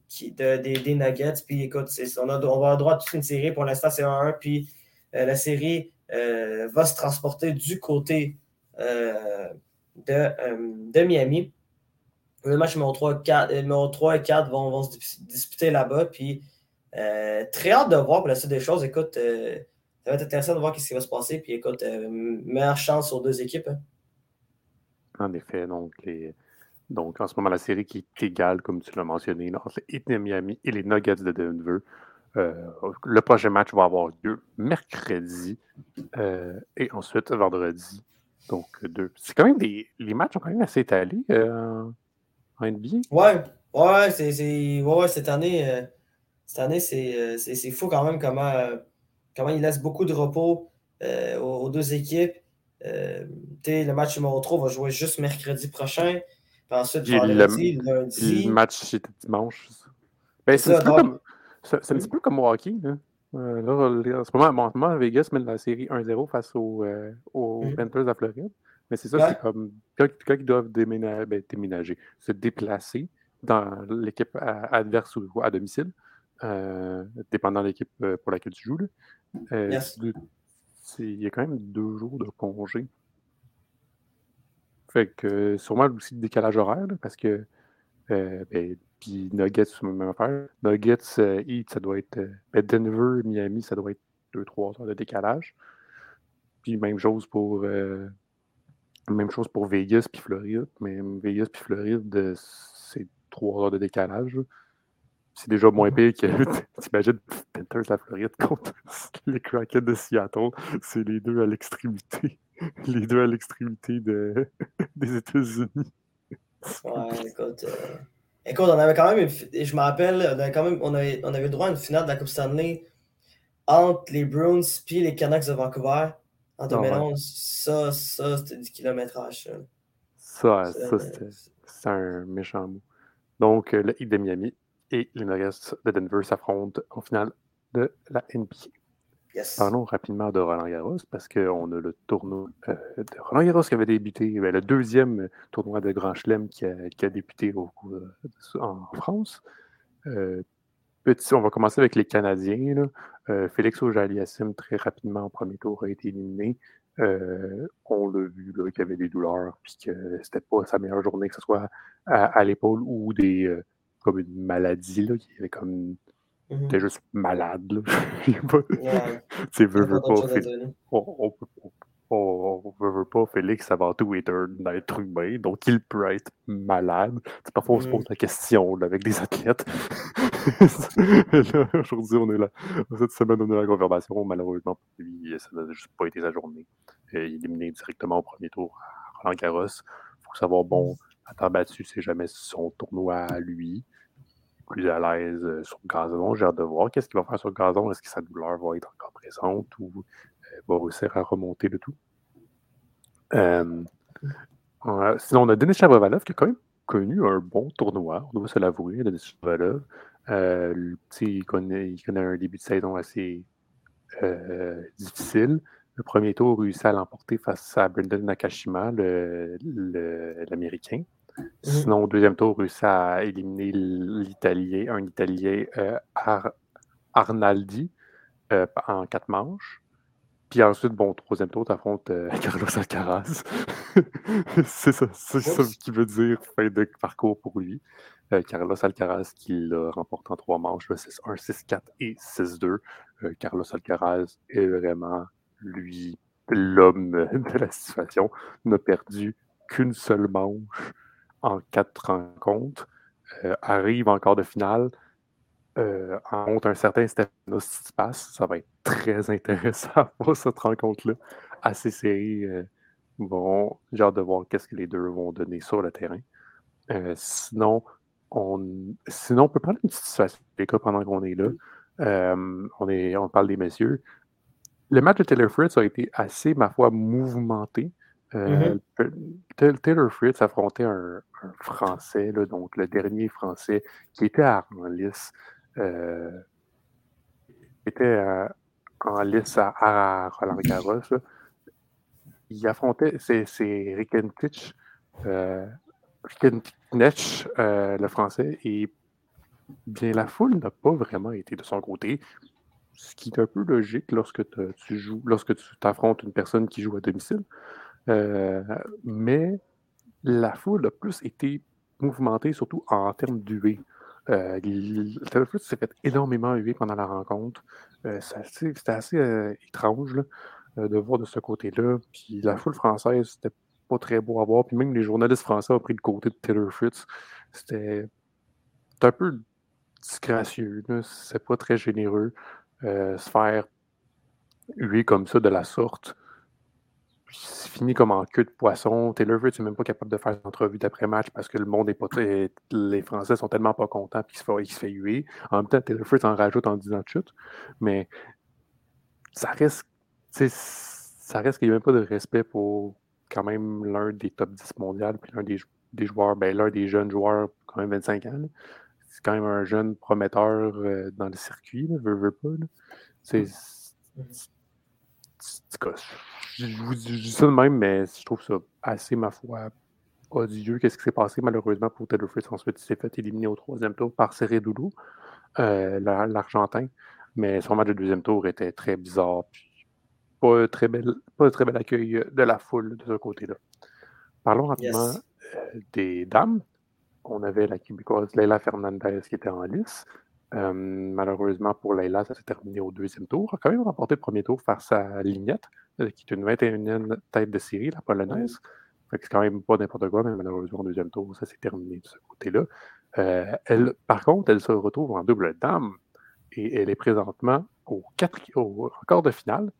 qui, des, Nuggets. Puis écoute, on, va avoir droit à toute une série. Pour l'instant, c'est 1-1. Puis la série va se transporter du côté de, de, Miami. Le match numéro 3, 4, numéro 3 et 4 vont, vont se disputer là-bas. Puis euh, très hâte de voir pour la suite des choses. Écoute, euh, ça va être intéressant de voir ce qui va se passer. Puis écoute, euh, meilleure chance aux deux équipes. Hein. En effet, donc, donc en ce moment, la série qui est égale, comme tu l'as mentionné, entre les Miami et les Nuggets de Denver. le prochain match va avoir lieu mercredi et ensuite vendredi. Donc, deux. C'est quand même des. Les matchs ont quand même assez étalés NBA. Ouais, ouais, c'est, ouais, cette année cette année, euh, c'est fou quand même comment, euh, comment il laisse beaucoup de repos euh, aux, deux équipes. le match numéro 3 va jouer juste mercredi prochain. Puis ensuite, vendredi, le, lundi. Le match, c'était dimanche. Ben, c'est un, petit peu comme au hockey. Hein. là, en ce moment, Vegas met la série 1-0 face aux, aux mm. Panthers de Floride. Mais c'est ça, c'est comme quand, ils doivent déménager, ben, déménager, se déplacer dans l'équipe adverse ou à domicile, euh, dépendant de l'équipe euh, pour laquelle tu joues. Euh, il y a quand même deux jours de congé. Fait que sûrement aussi le décalage horaire, parce que ben, puis Nuggets, c'est la même affaire. Nuggets, Heat, ça doit être. Ben, Denver, Miami, ça doit être 2-3 heures de décalage. Puis même chose pour. Même chose pour Vegas puis Floride. Mais Vegas puis Floride, c'est 3 heures de décalage c'est déjà moins pire que t'imagines Panthers la Floride contre les Kraken de Seattle. C'est les deux à l'extrémité. Les deux à l'extrémité de... des États-Unis. Ouais, écoute. Euh, écoute, on avait quand même une... Je me rappelle, on avait quand même on avait, on avait droit à une finale de la Coupe Stanley entre les Bruins et les Canucks de Vancouver en 2011. Ça, ça, c'était du kilométrage. Ça, ça, ça c'était un méchant mot. Donc, euh, le Heat de Miami et les Nuggets de Denver s'affrontent en finale de la NBA. Parlons rapidement de Roland Garros parce qu'on a le tournoi euh, de Roland Garros qui avait débuté, ben, le deuxième tournoi de Grand Chelem qui a, débuté en France. Euh, petit, on va commencer avec les Canadiens. Euh, Félix Auger-Aliassime, très rapidement au premier tour, a été éliminé. on l'a vu qu'il y avait des douleurs, puis que c'était pas sa meilleure journée, que ce soit à l'épaule ou des, comme une maladie, là, qui est comme. Mmh T'es juste malade, là. Tu veux, veux pas. On, on, veut, pas, Félix, avant tout, est un être humain, donc il peut être malade. C'est parfois, on se pose mmh. la question là, avec des athlètes. Aujourd'hui, on est là. Cette semaine, on est la confirmation. Malheureusement, pour lui, ça n'a juste pas été sa journée. Il est éliminé directement au premier tour à Roland Garros. Il faut savoir, bon, à temps battu, c'est jamais son tournoi à lui. Plus à l'aise euh, sur le gazon. J'ai hâte de voir qu'est-ce qu'il va faire sur le gazon. Est-ce que sa douleur va être encore présente ou va réussir à remonter le tout? Euh, sinon, on a Denis Chabravalov qui a quand même connu un bon tournoi. On doit se l'avouer, Denis Chabravalov. il, connaît, il connaît un début de saison assez difficile. Le premier tour réussit à l'emporter face à Brendan Nakashima, l'Américain. Mhm. Sinon, au deuxième tour, réussit à éliminer l'Italien, un Italien euh, Arnaldi euh, en quatre manches. Puis ensuite, bon, troisième tour, tu affrontes euh, Carlos Alcaraz. c'est ça, ça qui veut dire fin de parcours pour lui. Carlos Alcaraz qui l'a remporté en trois manches, 6-1, 6-4 et 6-2. Carlos Alcaraz est vraiment, lui, l'homme de la situation, n'a perdu qu'une seule manche en quatre rencontres, euh, arrive en quart de finale, euh, entre un certain Stefanos Tsitsipas. Ça va être très intéressant pour cette rencontre-là. Assez serré. Euh, bon, j'ai hâte de voir qu'est-ce que les deux vont donner sur le terrain. Euh, sinon, on, sinon, on peut prendre une petite situation pendant qu'on est là. Euh, on, est, on parle des messieurs. Le match de Taylor Fritz a été assez, ma foi, mouvementé. Euh, mm-hmm. Taylor Fritz affrontait un, un Français, là, donc le dernier Français, qui était à, lice. Euh, était en lice à, Roland Garros. Il affrontait, c'est Rikentich, euh, euh, le français, et bien la foule n'a pas vraiment été de son côté, ce qui est un peu logique lorsque tu joues, lorsque tu t'affrontes une personne qui joue à domicile. Euh, mais la foule a plus été mouvementée, surtout en termes d'UV. Euh, le s'est fait énormément huer pendant la rencontre. Euh, c'était assez euh, étrange de voir de ce côté-là. Puis la foule française, c'était pas très beau à voir. Puis même les journalistes français ont pris le côté de Taylor Fritz. C'était un peu disgracieux. C'est pas très généreux. se faire huer comme ça de la sorte c'est fini comme en queue de poisson. Taylor Fritz n'est même pas capable de faire une entrevue d'après-match parce que le monde est pas très. Les Français sont tellement pas contents qu'il se, fait, se fait huer. En même temps, Taylor Fritz en rajoute en disant chute. Mais ça reste. Ça reste qu'il n'y a même pas de respect pour quand même l'un des top 10 mondial, puis l'un des, des, joueurs, ben, l'un des jeunes joueurs, quand même 25 ans. C'est quand même un jeune prometteur euh, dans le circuit, là, veut, veut pas. C'est je vous dis ça de même, mais je trouve ça assez, ma foi, odieux. Qu'est-ce qui s'est passé malheureusement pour Taylor Fritz? Ensuite, il s'est fait éliminer au troisième tour par Ceredoulou, euh, l'Argentin. Mais son match de deuxième tour était très bizarre. pas, très bel, pas très bel accueil de la foule de ce côté-là. Parlons rapidement euh, des dames. On avait la Québécoise Leila Fernandez qui était en lice. Euh, malheureusement pour Leila, ça s'est terminé au deuxième tour. Elle a quand même remporté le premier tour face à Lignette, euh, qui est une 21e tête de série, la polonaise. C'est quand même pas n'importe quoi, mais malheureusement, au deuxième tour, ça s'est terminé de ce côté-là. Euh, elle, par contre, elle se retrouve en double dame et elle est présentement au, au quart de finale.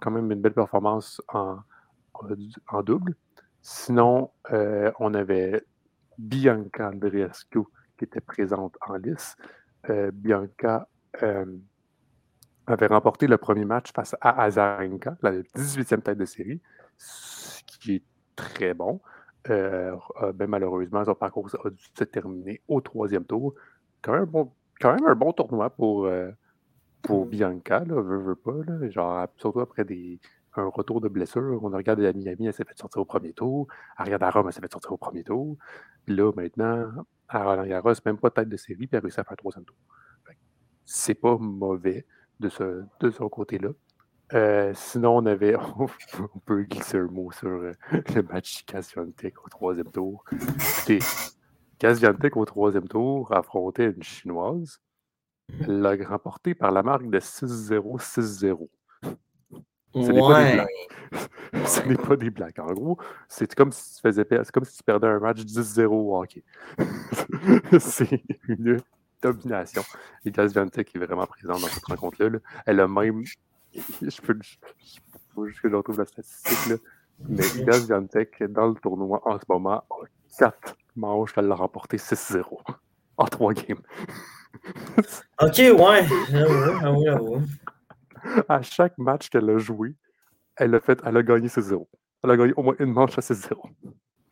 Quand même une belle performance en, en double. Sinon, on avait Bianca Andreescu qui était présente en lice. Euh, Bianca euh, avait remporté le premier match face à Azarenka, la 18e tête de série, ce qui est très bon. Euh, ben, malheureusement, son parcours a dû se terminer au troisième tour. Quand même, bon, quand même un bon tournoi pour, pour Bianca, là, veut, pas. genre, surtout après des, un retour de blessure. On regarde à Miami, elle s'est fait sortir au premier tour. Elle regarde à Rome, elle s'est fait sortir au premier tour. Puis là, maintenant, à Roland Garros, même pas tête de série, puis elle a réussi à faire un troisième tour. C'est pas mauvais de ce, de ce côté-là. Euh, sinon, on avait. On peut glisser un mot sur euh, le match Kaziantek au troisième tour. Kaziantek au troisième tour affrontait une Chinoise. Elle l'a remporté par la marque de 6-0, 6-0. Ce n'est pas des blagues. Ce n'est pas des blagues. En gros, c'est comme si tu faisais comme si tu perdais un match 10-0 au hockey. c'est une domination. Et Gaz Viantec est vraiment présente dans cette rencontre-là. Elle a même. Je peux. Il faut juste que je retrouve la statistique. Là. Mais Gaz Viantec, dans le tournoi en ce moment, a 4 manches qu'elle a remporté 6-0 en 3 games. ok, ouais. Ah ah oui à chaque match qu'elle a joué, elle a, fait, elle a gagné 6-0. Elle a gagné au moins une manche à 6-0.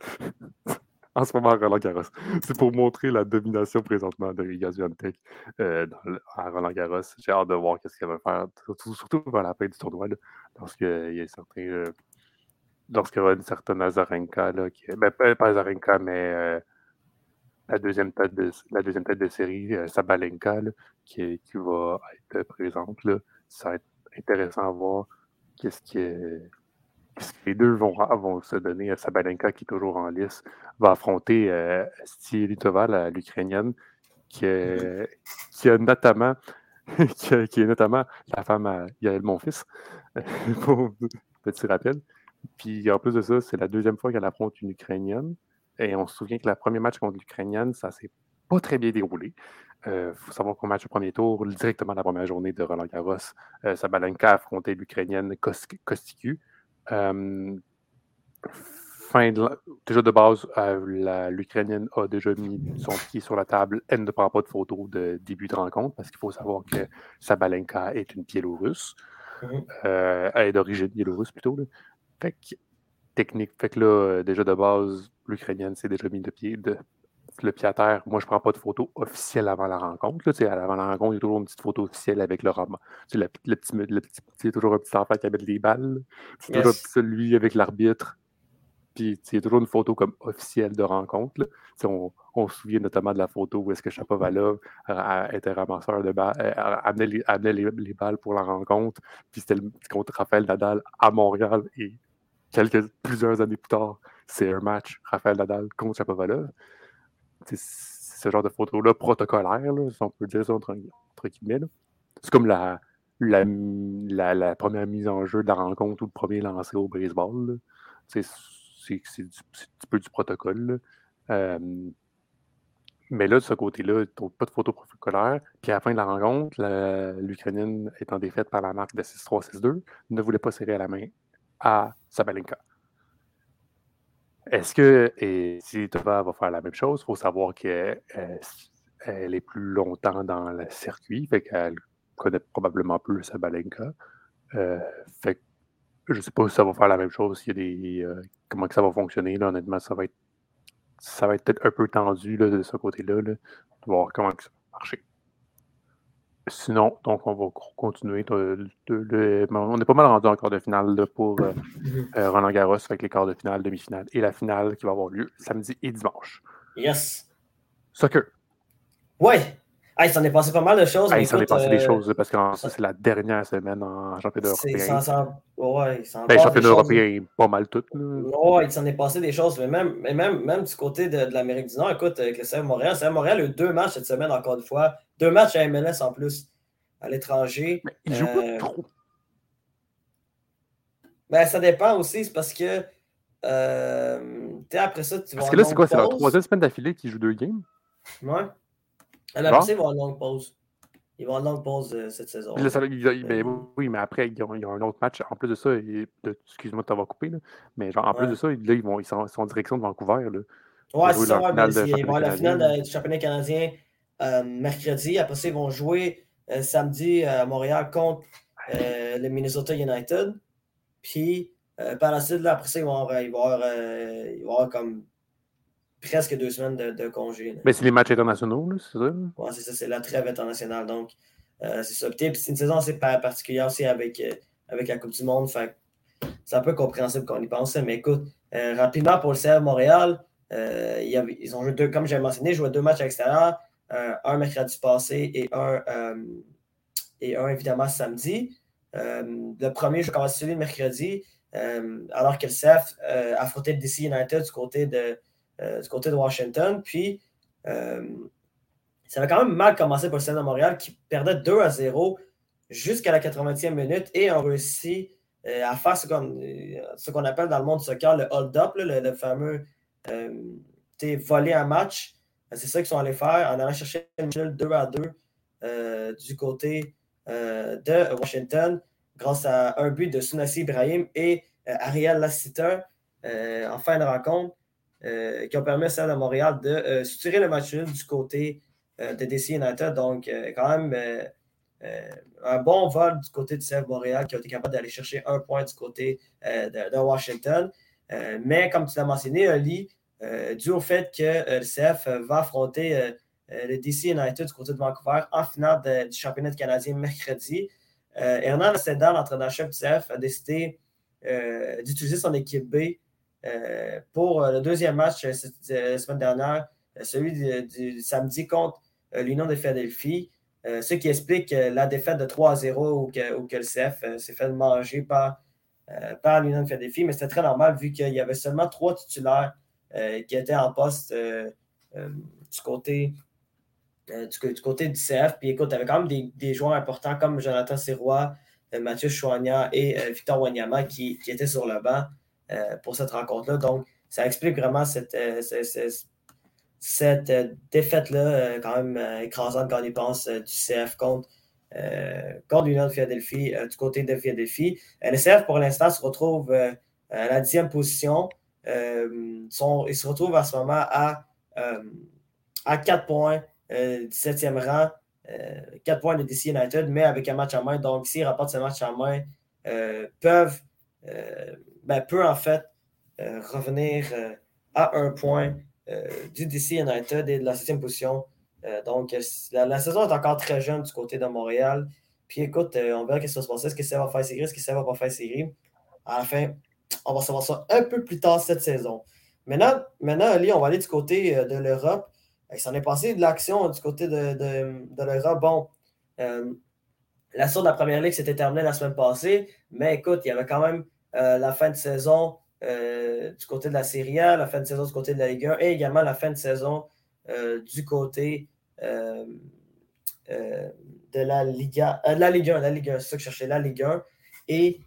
en ce moment à Roland Garros. C'est pour montrer la domination présentement de Riga Zviantec euh, à Roland Garros. J'ai hâte de voir ce qu'elle va faire, surtout, vers la fin du tournoi, lorsqu'il y a. Euh, lorsqu'il y aura une certaine Azarenka, là, qui, ben, pas Azarenka, mais euh, la, deuxième tête de, la deuxième tête de série, euh, Sabalenka, là, qui, qui va être présente. Là ça va être intéressant à voir qu'est-ce que, les deux vont, se donner. Sabalenka, qui est toujours en lice, va affronter euh, Litova, l'Ukrainienne, qui, qui, a notamment qui, est notamment la femme à Yael, mon fils, pour petit rappel. Puis en plus de ça, c'est la deuxième fois qu'elle affronte une Ukrainienne. Et on se souvient que le premier match contre l'Ukrainienne, ça s'est pas très bien déroulé. Il faut savoir qu'au match du premier tour, directement la première journée de Roland Garros, Sabalenka affrontait l'Ukrainienne Kostiku. fin déjà de base, l'Ukrainienne a déjà mis son pied sur la table. Elle ne prend pas de photo de début de rencontre parce qu'il faut savoir que Sabalenka est une Biélorusse. Mm-hmm. elle est d'origine biélorusse plutôt. Fait que, technique. Fait que là, déjà de base, l'Ukrainienne s'est déjà mis de pied, de le pied à terre. Moi, je ne prends pas de photo officielle avant la rencontre. Là, avant la rencontre, il y a toujours une petite photo officielle avec le roman. Le, le, petit, le petit, a toujours un petit enfant qui met des balles. C'est toujours celui avec l'arbitre. Puis il y a toujours une photo comme officielle de rencontre. On, on, se souvient notamment de la photo où est-ce que Chapovalov était ramasseur de balles, amenait, les, amenait les, balles pour la rencontre. Puis c'était contre Raphaël Nadal à Montréal. Et quelques, plusieurs années plus tard, c'est un match Raphaël Nadal contre Chapovalov ce genre de photos-là protocolaires, si on peut dire ça entre, guillemets. C'est comme la, première mise en jeu de la rencontre ou le premier lancé au baseball. C'est un petit peu du protocole. Mais là, de ce côté-là, pas de photos protocolaires. Puis à la fin de la rencontre, l'Ukrainienne étant défaite par la marque de 6-3-6-2, ne voulait pas serrer à la main à Sabalenka. Est-ce que et si Tova va faire la même chose, il faut savoir qu'elle elle est plus longtemps dans le circuit, fait qu'elle connaît probablement plus Sabalenka. Euh, fait que je ne sais pas si ça va faire la même chose. Euh, comment que ça va fonctionner. Là, honnêtement, ça va être ça va être peut-être un peu tendu là, de ce côté-là, de voir comment ça va marcher. Sinon, donc on va continuer. on est pas mal rendu en quart de finale pour euh, mhm. euh, Roland Garros avec les quarts de finale, demi-finale et la finale qui va avoir lieu samedi et dimanche. Yes. Soccer. Ouais. Il s'en est passé pas mal de choses. il s'en est passé des euh, choses parce que c'est la dernière semaine en championnat européen. Ouais, ben, championnat européen, pas mal tout. Ouais, il s'en est passé des choses. Mais même, même, même du côté de, l'Amérique du Nord, écoute, avec le CF Montréal, CF Montréal a eu deux matchs cette semaine, encore une fois. Deux matchs à MLS en plus, à l'étranger. Il joue pas euh, trop. Ben, ça dépend aussi, c'est parce que. Euh, après ça, tu vas. Parce que là, c'est quoi C'est la troisième semaine d'affilée qu'il joue deux games? Ouais. Après ça, il va avoir une longue pause. Il va avoir une longue pause euh, cette saison. Ben oui, mais après, ils ont, un autre match. En plus de ça, excuse-moi de t'avoir coupé, là, mais genre, en plus de ça, là, ils, vont, ils sont, en direction de Vancouver. Là, ouais, c'est ça. ils vont la finale du championnat canadien euh, mercredi. Après ça, ils vont jouer euh, samedi à Montréal contre euh, le Minnesota United. Puis par la suite, après ça, ils vont avoir, ils vont avoir, comme presque deux semaines de, congé. Mais c'est les matchs internationaux, c'est ça? Oui, c'est ça, c'est la trêve internationale. Donc, c'est ça. c'est une saison assez particulière aussi avec, avec la Coupe du Monde. c'est un peu compréhensible qu'on y pense. Mais écoute, rapidement pour le CF Montréal, ils ont joué deux, comme j'ai mentionné, joué deux matchs à l'extérieur. Euh, un mercredi passé et un, euh, et un évidemment samedi. Euh, le premier, je commence celui le mercredi, alors que le CF affrontait le DC United du côté de, du côté de Washington. Puis, ça avait quand même mal commencé pour le CF de Montréal qui perdait 2 à 0 jusqu'à la 80e minute et ont réussi à faire ce qu'on appelle dans le monde du soccer le hold-up, le, fameux voler un match. C'est ça qu'ils sont allés faire en allant chercher Mitchell 2 à 2 euh, du côté euh, de Washington grâce à un but de Sunasi Ibrahim et euh, Ariel Lassiter en fin de rencontre qui ont permis à Celle de Montréal de soutirer le match du côté de DC United. Donc, quand même, un bon vol du côté du CF Montréal qui a été capable d'aller chercher un point du côté de, Washington. mais comme tu l'as mentionné, Ali, euh, dû au fait que euh, le CF euh, va affronter le DC United du côté de Vancouver en finale du championnat canadien mercredi. Hernan Sedal, l'entraîneur-chef du CF, a décidé d'utiliser son équipe B pour le deuxième match la semaine dernière, celui du, samedi contre l'Union de Philadelphie. ce qui explique la défaite de 3-0 ou que, le CF s'est fait manger par, par l'Union de Philadelphie. Mais c'était très normal vu qu'il y avait seulement trois titulaires euh, qui était en poste euh, euh, du côté du, côté du CF. Puis écoute, il y avait quand même des, joueurs importants comme Jonathan Sirois, Mathieu Chouania et Victor Wanyama qui, étaient sur le banc pour cette rencontre-là. Donc, ça explique vraiment cette, cette défaite-là, quand même écrasante quand on y pense, du CF contre, contre l'Union de Philadelphie, du côté de Philadelphie. le CF, pour l'instant, se retrouve à la dixième position. Sont, il se retrouve à ce moment à, à 4 points du septième rang. 4 points de DC United, mais avec un match en main. Donc, s'ils rapportent ce match en main, peuvent, ben, peut en fait revenir à un point du DC United et de la septième position. donc, la, saison est encore très jeune du côté de Montréal. Puis écoute, on verra ce qui va se passer. Est-ce que ça va faire série? Est-ce que ça va pas faire série? À la fin, on va savoir ça un peu plus tard cette saison. Maintenant, maintenant Ali, on va aller du côté de l'Europe. Il s'en est passé de l'action du côté de, de, l'Europe. Bon, euh, la sorte de la première ligue s'était terminée la semaine passée, mais écoute, il y avait quand même euh, la fin de saison euh, du côté de la Serie A, la fin de saison du côté de la Ligue 1 et également la fin de saison du côté de la Liga, la Ligue 1, la Ligue 1, c'est ça que je cherchais, la Ligue 1. Et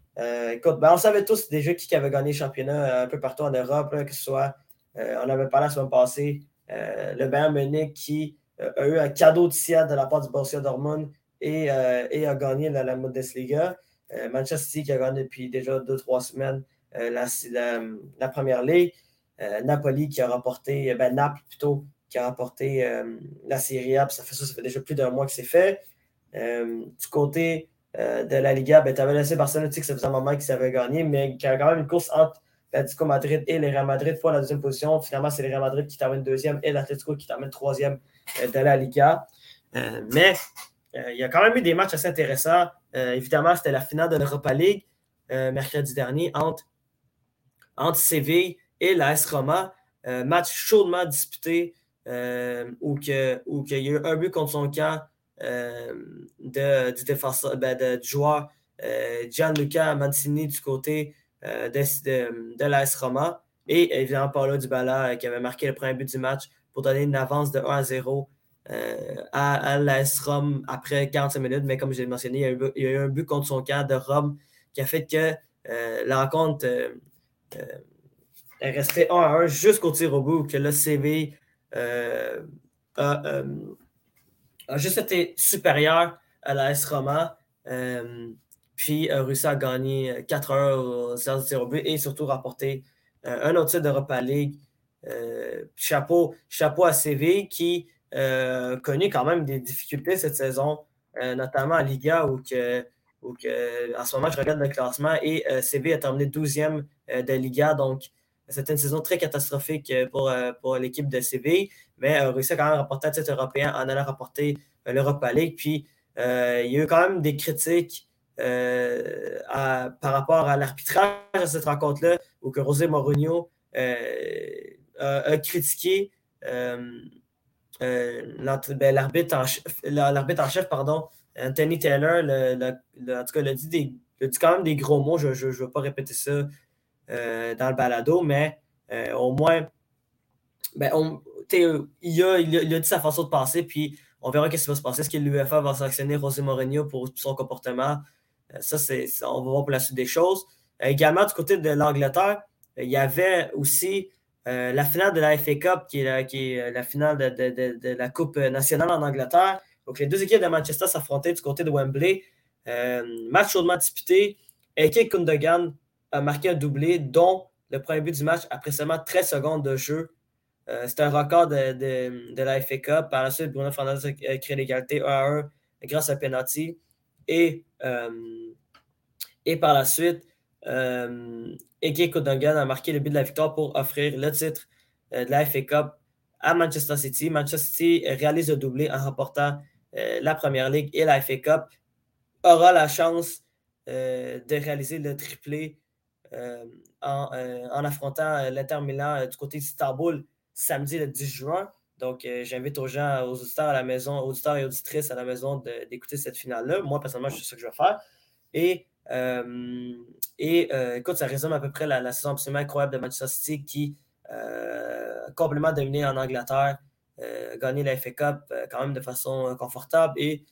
écoute, ben, on savait tous déjà qui avait gagné le championnat un peu partout en Europe, que ce soit, on avait parlé la semaine passée, euh, le Bayern Munich qui euh, a eu un cadeau de ciel de la part du Borussia Dortmund et, euh, et a gagné la, la. Manchester City qui a gagné depuis déjà deux trois semaines la, la, première ligue. Napoli qui a remporté, ben Naples plutôt, qui a remporté la Serie A. Ça fait ça, fait déjà plus d'un mois que c'est fait. du côté de la Liga, ben, tu avais laissé Barcelone, que ça faisait un moment qu'ils avaient gagné, mais qui a quand même une course entre l'Atlético Madrid et les Real Madrid pour la deuxième position. Finalement, c'est les Real Madrid qui terminent deuxième et l'Atlético qui termine troisième euh, de la Liga. Euh, mais euh, il y a quand même eu des matchs assez intéressants. évidemment, c'était la finale de l'Europa League mercredi dernier entre, entre Séville et l'AS Roma. match chaudement disputé où, que, où il y a eu un but contre son camp de, du, défenseur, ben, de, du joueur Gianluca Mancini du côté euh, de, l'AS Roma. Et évidemment, Paulo Dybala euh, qui avait marqué le premier but du match pour donner une avance de 1 à 0 euh, à, l'AS Rome après 45 minutes. Mais comme je l'ai mentionné, il y, a eu, un but contre son camp de Rome qui a fait que la rencontre est restée 1 à 1 jusqu'au tir au bout, que le CV a, juste été supérieur à l'AS Roma puis a réussi à gagner 4 heures au tir but et surtout rapporter euh, un autre titre d'Europa League. Euh, chapeau, chapeau à CV qui euh, connaît quand même des difficultés cette saison, notamment à Liga où, que, que, en ce moment je regarde le classement et CV a terminé 12e de Liga. Donc c'était une saison très catastrophique pour, pour l'équipe de CV, mais a réussi à quand même rapporter un titre européen en allant rapporter l'Europa League. Puis il y a eu quand même des critiques euh, par rapport à l'arbitrage de cette rencontre-là, où que José Mourinho euh, a, critiqué euh, ben, l'arbitre en, en, chef, pardon, Anthony Taylor, en tout cas, il a, dit des, dit quand même des gros mots. Je ne veux pas répéter ça dans le balado, mais au moins, ben, il, a, il, a, dit sa façon de penser, puis on verra ce qui va se passer. Est-ce que l'UFA va sanctionner José Mourinho pour son comportement? Euh, ça, c'est, on va voir pour la suite des choses. Euh, également, du côté de l'Angleterre, il y avait aussi euh, la finale de la FA Cup, qui est la, finale de, la Coupe nationale en Angleterre. Donc, les deux équipes de Manchester s'affrontaient du côté de Wembley. match chaudement disputé. Eke Kundogan a marqué un doublé, dont le premier but du match après seulement 13 secondes de jeu. C'est un record de, la FA Cup. Par la suite, Bruno Fernandes a créé l'égalité 1 à 1 grâce à penalty. Et euh, et par la suite, euh, Ege Kodongan a marqué le but de la victoire pour offrir le titre euh, de la FA Cup à Manchester City. Manchester City réalise le doublé en remportant la Première Ligue et la FA Cup. Aura la chance de réaliser le triplé en, affrontant l'Inter Milan du côté d'Istanbul samedi le 10 juin. Donc, euh, j'invite aux gens, aux auditeurs à la maison, auditeurs et auditrices à la maison d'écouter cette finale-là. Moi, personnellement, je sais ce que je vais faire. Et, euh, et euh, écoute, ça résume à peu près la, saison absolument incroyable de Manchester City qui a complètement dominé en Angleterre, gagné la FA Cup quand même de façon confortable et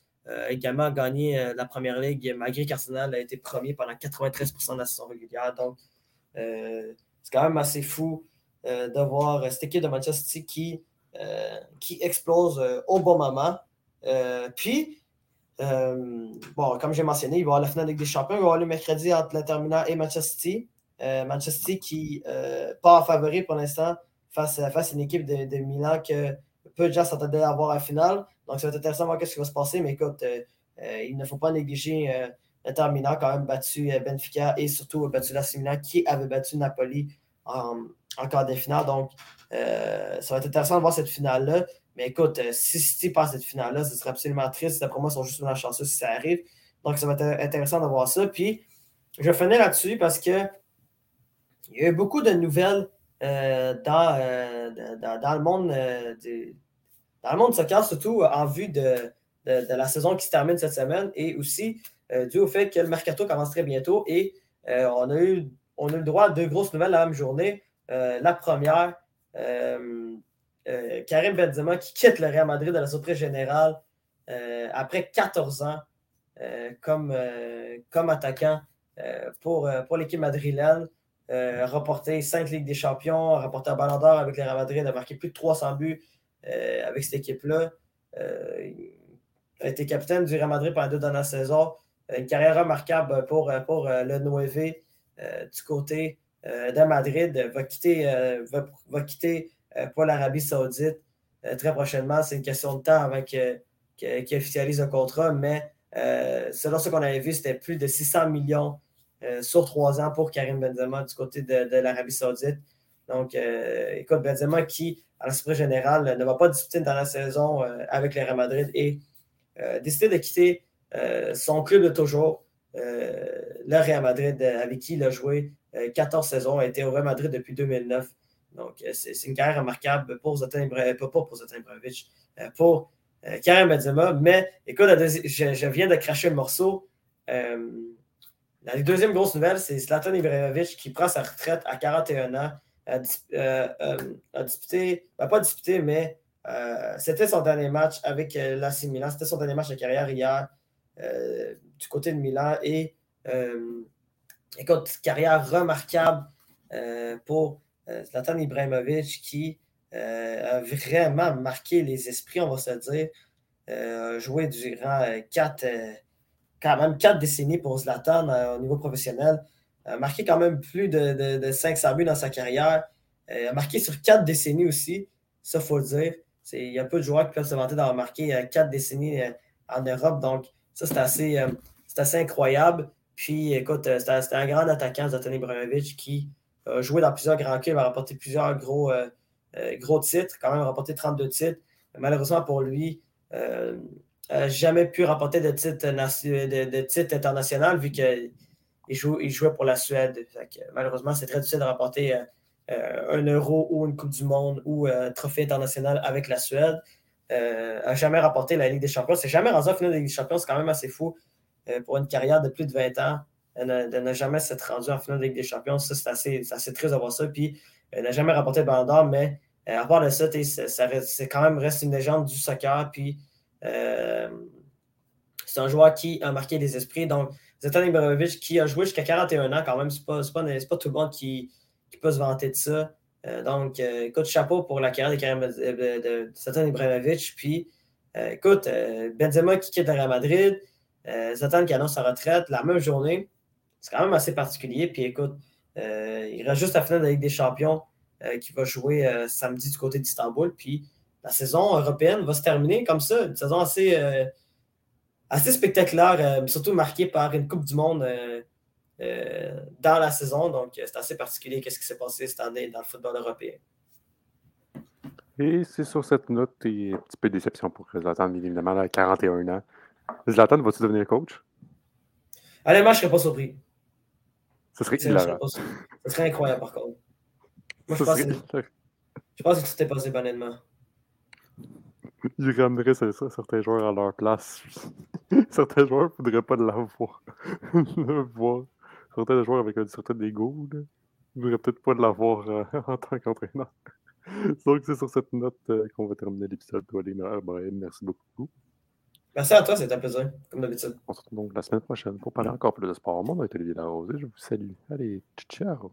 également gagné la première ligue malgré qu'Arsenal a été premier pendant 93% de la saison régulière. Donc, c'est quand même assez fou de voir cette équipe de Manchester City qui qui explose au bon moment. puis, bon, comme j'ai mentionné, il va y avoir la finale Ligue des Champions. Il va y avoir le mercredi entre l'Inter et Manchester City. Manchester City qui pas en favori pour l'instant face, face à une équipe de, de Milan que peu de gens s'attendaient à avoir à la finale. Donc, ça va être intéressant de voir ce qui va se passer. Mais écoute, euh, euh, il ne faut pas négliger euh, l'Inter quand même battu Benfica et surtout battu la Milan qui avait battu Napoli en, quart de finale. Donc, ça va être intéressant de voir cette finale-là. Mais écoute, si City passe cette finale-là, ce serait absolument triste. D'après moi, ils sont juste chanceux si ça arrive. Donc, ça va être intéressant de voir ça. Puis, je finis là-dessus parce que il y a eu beaucoup de nouvelles dans, dans, le monde du, dans le monde soccer, surtout en vue de, la saison qui se termine cette semaine et aussi euh, dû au fait que le mercato commence très bientôt et euh, on, a eu, on a eu le droit à deux grosses nouvelles la même journée. Euh, la première, Karim Benzema qui quitte le Real Madrid à la surprise générale après 14 ans comme, comme attaquant pour, pour l'équipe madrilène. remporté 5 Ligues des Champions, remporté un Ballon d'Or avec le Real Madrid, a marqué plus de 300 buts euh, avec cette équipe-là. Euh, a été capitaine du Real Madrid pendant deux dernières saisons. Euh, une carrière remarquable pour, le 9 du côté de Madrid. Va, quitter pour l'Arabie Saoudite très prochainement. C'est une question de temps avant qu'il officialise un contrat, mais selon ce qu'on avait vu, c'était plus de 600 millions sur trois ans pour Karim Benzema du côté de, l'Arabie Saoudite. Donc, écoute, Benzema qui à l'esprit général, ne va pas disputer une dernière saison euh, avec le Real Madrid et euh, décider de quitter euh, son club de toujours, le Real Madrid, avec qui il a joué 14 saisons, a été au Real Madrid depuis 2009. Donc, c'est une carrière remarquable pour Zlatan Ibrahimovic, pas pour Ibrahimovic, pour Karim Benzema. Mais écoute, je, viens de cracher le morceau. la deuxième grosse nouvelle, c'est Zlatan Ibrahimovic qui prend sa retraite à 41 ans a, euh, euh, disputé, ben, pas disputé, mais euh, c'était son dernier match avec l'AC Milan. C'était son dernier match de carrière hier du côté de Milan. Et écoute, carrière remarquable pour Zlatan Ibrahimovic qui a vraiment marqué les esprits, on va se dire. joué durant quatre, quand même quatre décennies pour Zlatan au niveau professionnel. A marqué quand même plus de, de, 500 buts dans sa carrière. Euh, a marqué sur quatre décennies aussi. Ça, faut le dire. Il y a peu de joueurs qui peuvent se vanter d'avoir marqué euh, quatre décennies euh, en Europe. Donc, ça, c'est assez, assez, incroyable. Puis, écoute, c'était un grand attaquant, Zlatan Ibrahimovic, qui a joué dans plusieurs grands clubs, a remporté plusieurs gros, gros titres, quand même remporté 32 titres. malheureusement pour lui, n'a jamais pu remporter de titre, de, de international vu que il, jouait pour la Suède. malheureusement, c'est très difficile de remporter euh, euh, un euro ou une Coupe du Monde ou euh, un trophée international avec la Suède. n'a jamais remporté la Ligue des Champions. C'est jamais rendu en finale de la Ligue des Champions. C'est quand même assez fou pour une carrière de plus de 20 ans de ne jamais s'être rendu en finale de Ligue des Champions. Ça, c'est assez, assez, triste d'avoir ça. Puis, n'a jamais remporté le Ballon d'Or, mais à part de ça, c'est quand même reste une légende du soccer. Puis, c'est un joueur qui a marqué les esprits. Donc, Zlatan Ibrahimovic qui a joué jusqu'à 41 ans quand même, c'est pas, tout le monde qui, peut se vanter de ça. Euh, donc, euh, écoute, chapeau pour la carrière de, Karim, de, Zlatan Ibrahimovic. Puis, euh, écoute, Benzema qui quitte le Real Madrid, Zlatan qui annonce sa retraite la même journée. C'est quand même assez particulier. Puis, écoute, il reste juste la finale de la Ligue des Champions qui va jouer samedi du côté d'Istanbul. Puis, la saison européenne va se terminer comme ça. Une saison assez assez spectaculaire, euh, surtout marqué par une Coupe du Monde euh, euh, dans la saison. Donc, c'est assez particulier qu'est-ce qui s'est passé cette année dans le football européen. Et c'est sur cette note et un petit peu de déception pour Zlatan, évidemment, à 41 ans. Zlatan, vas-tu devenir coach? Allez, moi, je ne serais pas surpris. Ce serait hilarant. Ce serait incroyable, par contre. Moi, je pense, que, je pense que tout est passé banellement. Il ramènerait certains joueurs à leur place. certains joueurs ne voudraient pas l'avoir. le voir. Certains joueurs avec un certain ego ne voudraient peut-être pas l'avoir euh, en tant qu'entraîneur. Donc, c'est sur cette note euh, qu'on va terminer l'épisode. Brian, merci beaucoup. Merci à toi, c'était un plaisir, comme d'habitude. On se retrouve donc la semaine prochaine pour parler encore plus de sport. Mon nom est Olivier Larosé. Je vous salue. Allez, ciao!